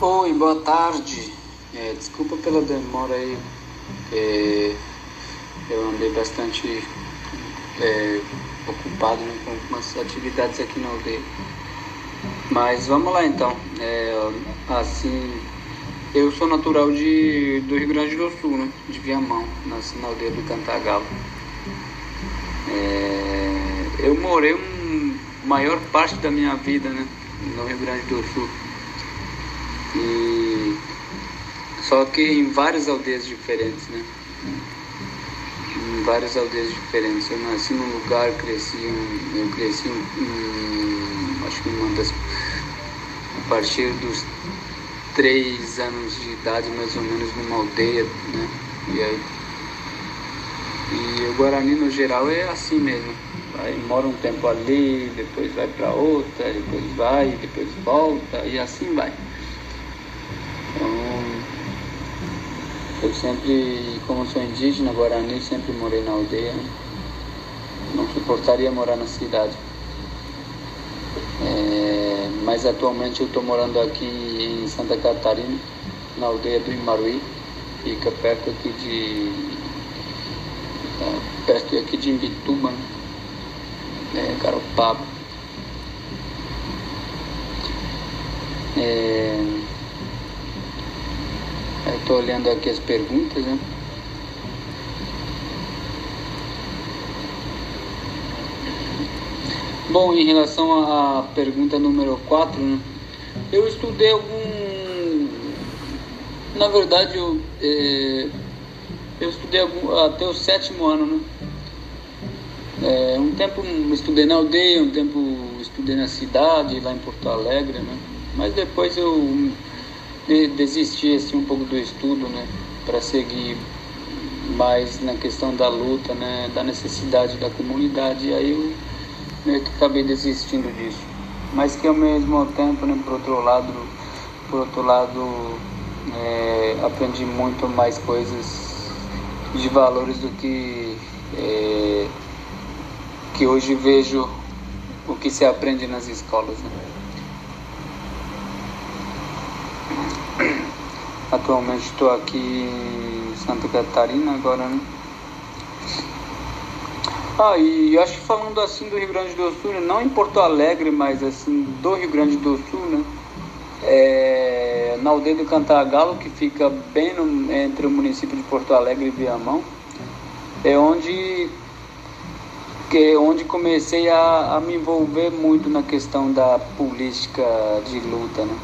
Oi, boa tarde. É, desculpa pela demora aí. É, eu andei bastante é, ocupado né, com algumas atividades aqui na aldeia. Mas vamos lá então. É, assim, eu sou natural de, do Rio Grande do Sul, né, de Viamão, nasci na aldeia do Cantagalo. É, eu morei uma maior parte da minha vida né, no Rio Grande do Sul. E só que em várias aldeias diferentes, né? Em várias aldeias diferentes. Eu nasci num lugar, cresci, eu cresci em, acho que uma das a partir dos três anos de idade mais ou menos numa aldeia, né? E aí e o Guarani no geral é assim mesmo. Vai, mora um tempo ali, depois vai para outra, depois vai, depois volta e assim vai. Eu sempre, como sou indígena, Guarani, sempre morei na aldeia. Não suportaria morar na cidade. É, mas atualmente eu estou morando aqui em Santa Catarina, na aldeia do Imaruí. Fica perto aqui de. É, perto aqui de Imbituba, né? é, Garopaba. É, Estou olhando aqui as perguntas, né? Bom, em relação à pergunta número 4, né? eu estudei algum. Na verdade, eu, é... eu estudei algum... até o sétimo ano, né? É, um tempo estudei na aldeia, um tempo estudei na cidade, lá em Porto Alegre, né? Mas depois eu desistir assim, um pouco do estudo, né, para seguir mais na questão da luta, né, da necessidade da comunidade. E aí eu meio que acabei desistindo disso. Mas que ao mesmo tempo, né, por outro lado, por outro lado, é, aprendi muito mais coisas de valores do que é, que hoje vejo o que se aprende nas escolas. Né? Atualmente estou aqui em Santa Catarina agora, né? Ah, e acho que falando assim do Rio Grande do Sul, né? não em Porto Alegre, mas assim do Rio Grande do Sul, né? É, na aldeia do Cantagalo, que fica bem no, entre o município de Porto Alegre e Viamão, é onde que é onde comecei a, a me envolver muito na questão da política de luta, né?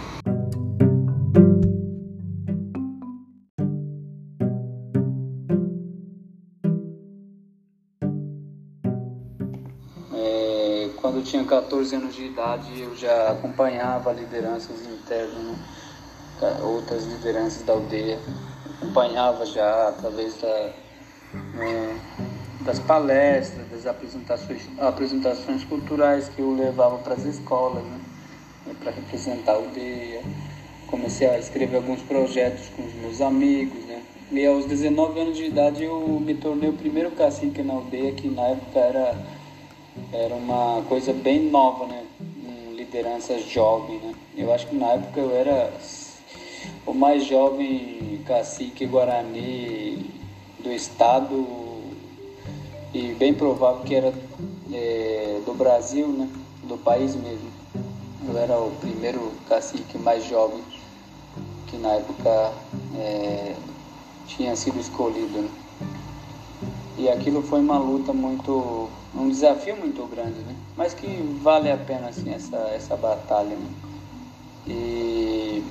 Tinha 14 anos de idade, eu já acompanhava lideranças internas, outras lideranças da aldeia. Acompanhava já através da, né, das palestras, das apresentações, apresentações culturais que eu levava para as escolas, né? para representar a aldeia. Comecei a escrever alguns projetos com os meus amigos, né? E aos 19 anos de idade eu me tornei o primeiro cacique na aldeia, que na época era era uma coisa bem nova, né? Liderança jovem, né? Eu acho que na época eu era o mais jovem cacique guarani do estado e bem provável que era é, do Brasil, né? Do país mesmo. Eu era o primeiro cacique mais jovem que na época é, tinha sido escolhido. Né? E aquilo foi uma luta muito um desafio muito grande, né? Mas que vale a pena assim essa essa batalha, né? E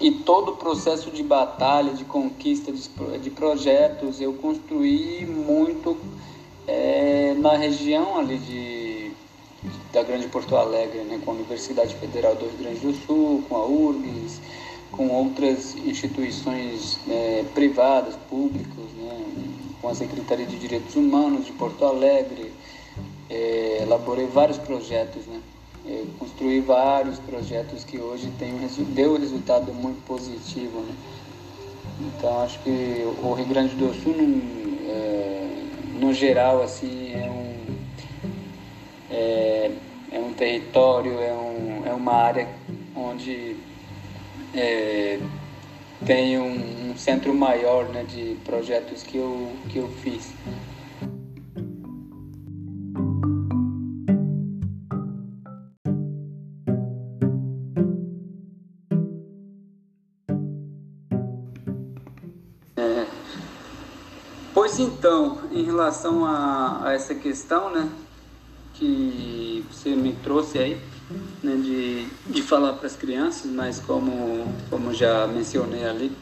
e todo o processo de batalha, de conquista de, de projetos, eu construí muito é, na região ali de, da Grande Porto Alegre, né, com a Universidade Federal do Rio Grande do Sul, com a URGS, com outras instituições é, privadas, públicas, né, com a Secretaria de Direitos Humanos de Porto Alegre, é, elaborei vários projetos, né? Eu construí vários projetos que hoje tem deu um resultado muito positivo, né? Então acho que o Rio Grande do Sul, no, é, no geral, assim, é um, é, é um território, é, um, é uma área onde é, tem um, centro maior né, de projetos que eu, que eu fiz. É, pois então, em relação a, a essa questão, né, que você me trouxe aí, né, de, de falar para as crianças, mas como, como já mencionei ali,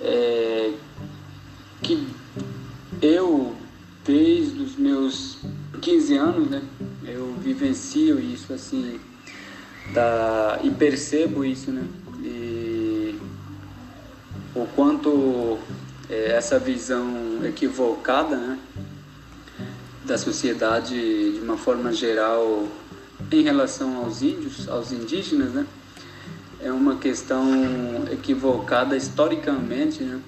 é, que eu, desde os meus 15 anos, né, eu vivencio isso assim, tá, e percebo isso, né, e o quanto é, essa visão equivocada, né, da sociedade de uma forma geral em relação aos índios, aos indígenas, né? É uma questão equivocada historicamente, né?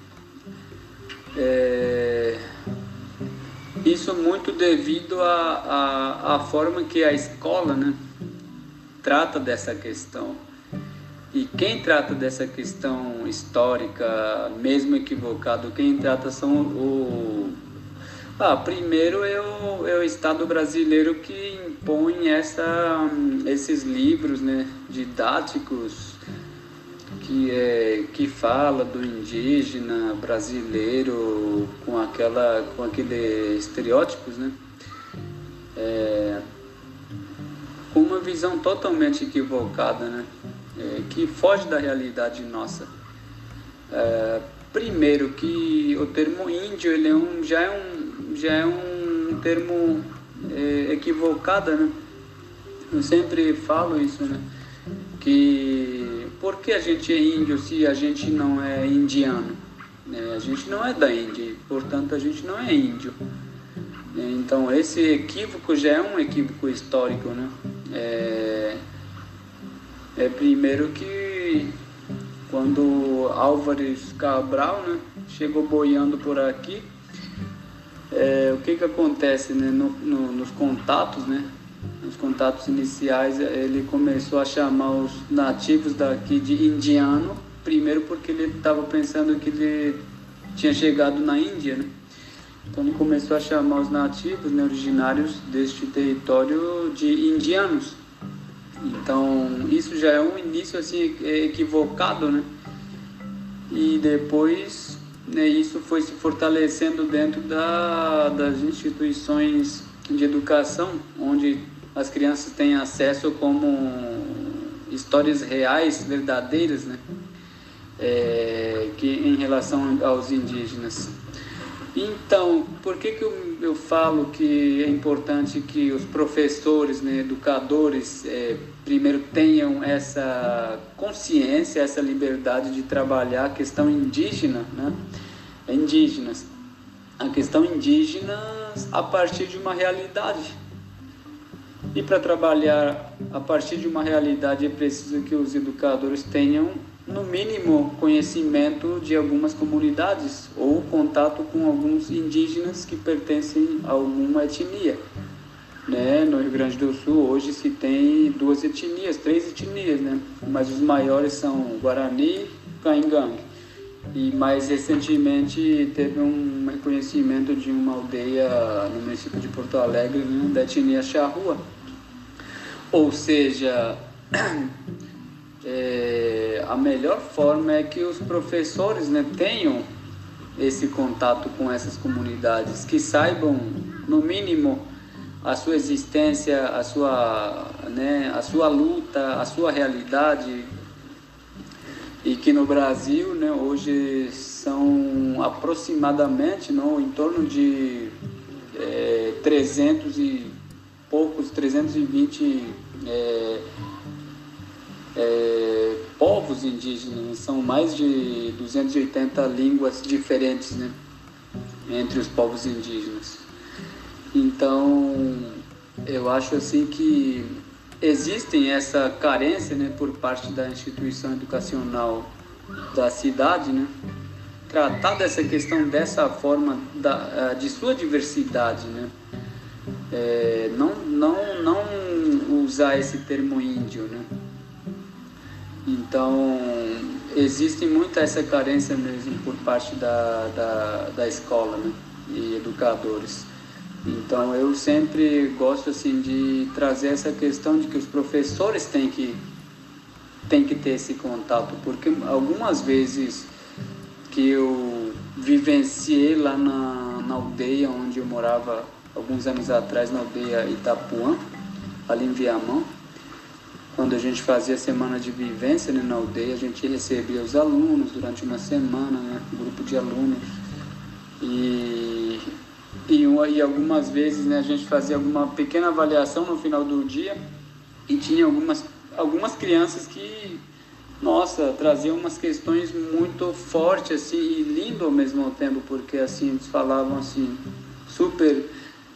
É... Isso muito devido à, forma que a escola, né? Trata dessa questão. E quem trata dessa questão histórica, mesmo equivocado, quem trata são o, ah, primeiro é o, é o Estado brasileiro que impõe essa, esses livros né, didáticos que, é, que fala do indígena brasileiro com, aquela, com aquele estereótipos, né? É, com uma visão totalmente equivocada, né? É, que foge da realidade nossa. É, primeiro que o termo índio ele é um, já é um já é um termo é, equivocado, né? Eu sempre falo isso, né? Que por que a gente é índio se a gente não é indiano? É, a gente não é da Índia, portanto a gente não é índio. É, então esse equívoco já é um equívoco histórico, né? É, é primeiro que quando Álvares Cabral né, chegou boiando por aqui, é, o que que acontece né, no, no, nos contatos, né? Nos contatos iniciais, ele começou a chamar os nativos daqui de indiano, primeiro porque ele estava pensando que ele tinha chegado na Índia, né? Então ele começou a chamar os nativos, né, originários deste território de indianos. Então isso já é um início assim equivocado, né? E depois né, isso foi se fortalecendo dentro da, das instituições de educação, onde as crianças têm acesso como histórias reais, verdadeiras, né, é, que em relação aos indígenas. Então, por que, que eu, eu falo que é importante que os professores, né, educadores, é, primeiro tenham essa consciência, essa liberdade de trabalhar a questão indígena, né? indígenas, a questão indígena a partir de uma realidade. E para trabalhar a partir de uma realidade é preciso que os educadores tenham no mínimo, conhecimento de algumas comunidades ou contato com alguns indígenas que pertencem a alguma etnia. Né? No Rio Grande do Sul, hoje se tem duas etnias, três etnias, né? mas os maiores são Guarani e Caingangue. E mais recentemente teve um reconhecimento de uma aldeia no município de Porto Alegre, né? da etnia Charrua. Ou seja, é, a melhor forma é que os professores né, tenham esse contato com essas comunidades, que saibam, no mínimo, a sua existência, a sua, né, a sua luta, a sua realidade. E que no Brasil, né, hoje são aproximadamente não, em torno de é, 300 e poucos, 320 é, é, povos indígenas, são mais de 280 línguas diferentes né, entre os povos indígenas. Então, eu acho assim que existem essa carência né, por parte da instituição educacional da cidade, né, tratar dessa questão dessa forma da, de sua diversidade, né, é, não, não, não usar esse termo índio, né, então, existe muita essa carência mesmo por parte da, da, da escola né? e educadores. Então eu sempre gosto assim de trazer essa questão de que os professores têm que têm que ter esse contato, porque algumas vezes que eu vivenciei lá na, na aldeia onde eu morava alguns anos atrás, na aldeia Itapuã, ali em Viamão, quando a gente fazia semana de vivência né, na aldeia, a gente recebia os alunos durante uma semana, né, um grupo de alunos. E, e, e algumas vezes né, a gente fazia alguma pequena avaliação no final do dia e tinha algumas, algumas crianças que, nossa, traziam umas questões muito fortes assim, e lindo ao mesmo tempo, porque assim, eles falavam assim, super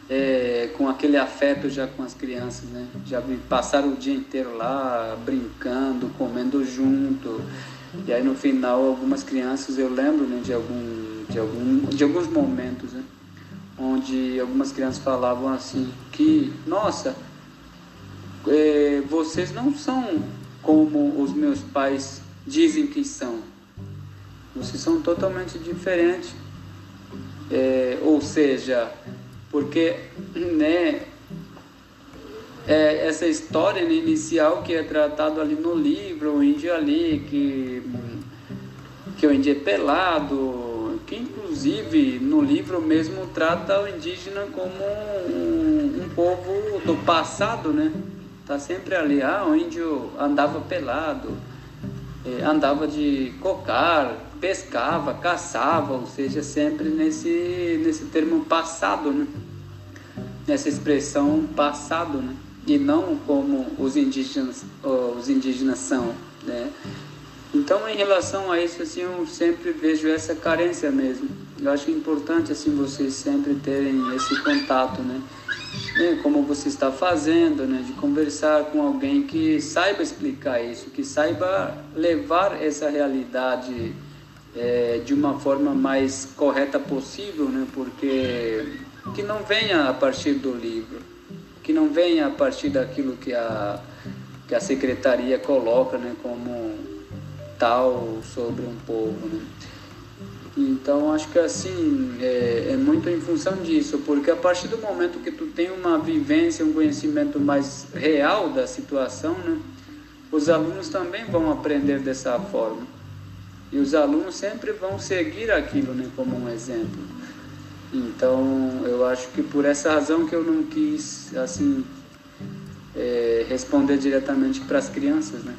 é, com aquele afeto já com as crianças, né? Já passaram o dia inteiro lá brincando, comendo junto. E aí no final algumas crianças, eu lembro né, de, algum, de, algum, de alguns momentos, né? Onde algumas crianças falavam assim que, nossa, é, vocês não são como os meus pais dizem que são. Vocês são totalmente diferentes. É, ou seja, porque né, é essa história né, inicial que é tratado ali no livro, o índio ali, que, que o índio é pelado, que inclusive no livro mesmo trata o indígena como um, um povo do passado, né? Tá sempre ali, ah, o índio andava pelado, eh, andava de cocar, pescava, caçava, ou seja, sempre nesse, nesse termo passado, né? nessa expressão passado, né? e não como os indígenas, os indígenas são. Né? Então, em relação a isso, assim, eu sempre vejo essa carência mesmo. Eu acho importante assim vocês sempre terem esse contato, né? né? Como você está fazendo, né? De conversar com alguém que saiba explicar isso, que saiba levar essa realidade é, de uma forma mais correta possível, né? Porque que não venha a partir do livro, que não venha a partir daquilo que a que a secretaria coloca, né? Como tal sobre um povo, né? Então acho que assim é, é, muito em função disso, porque a partir do momento que tu tem uma vivência, um conhecimento mais real da situação, né, os alunos também vão aprender dessa forma. E os alunos sempre vão seguir aquilo né, como um exemplo. Então, eu acho que por essa razão que eu não quis, assim, é, responder diretamente para as crianças, né?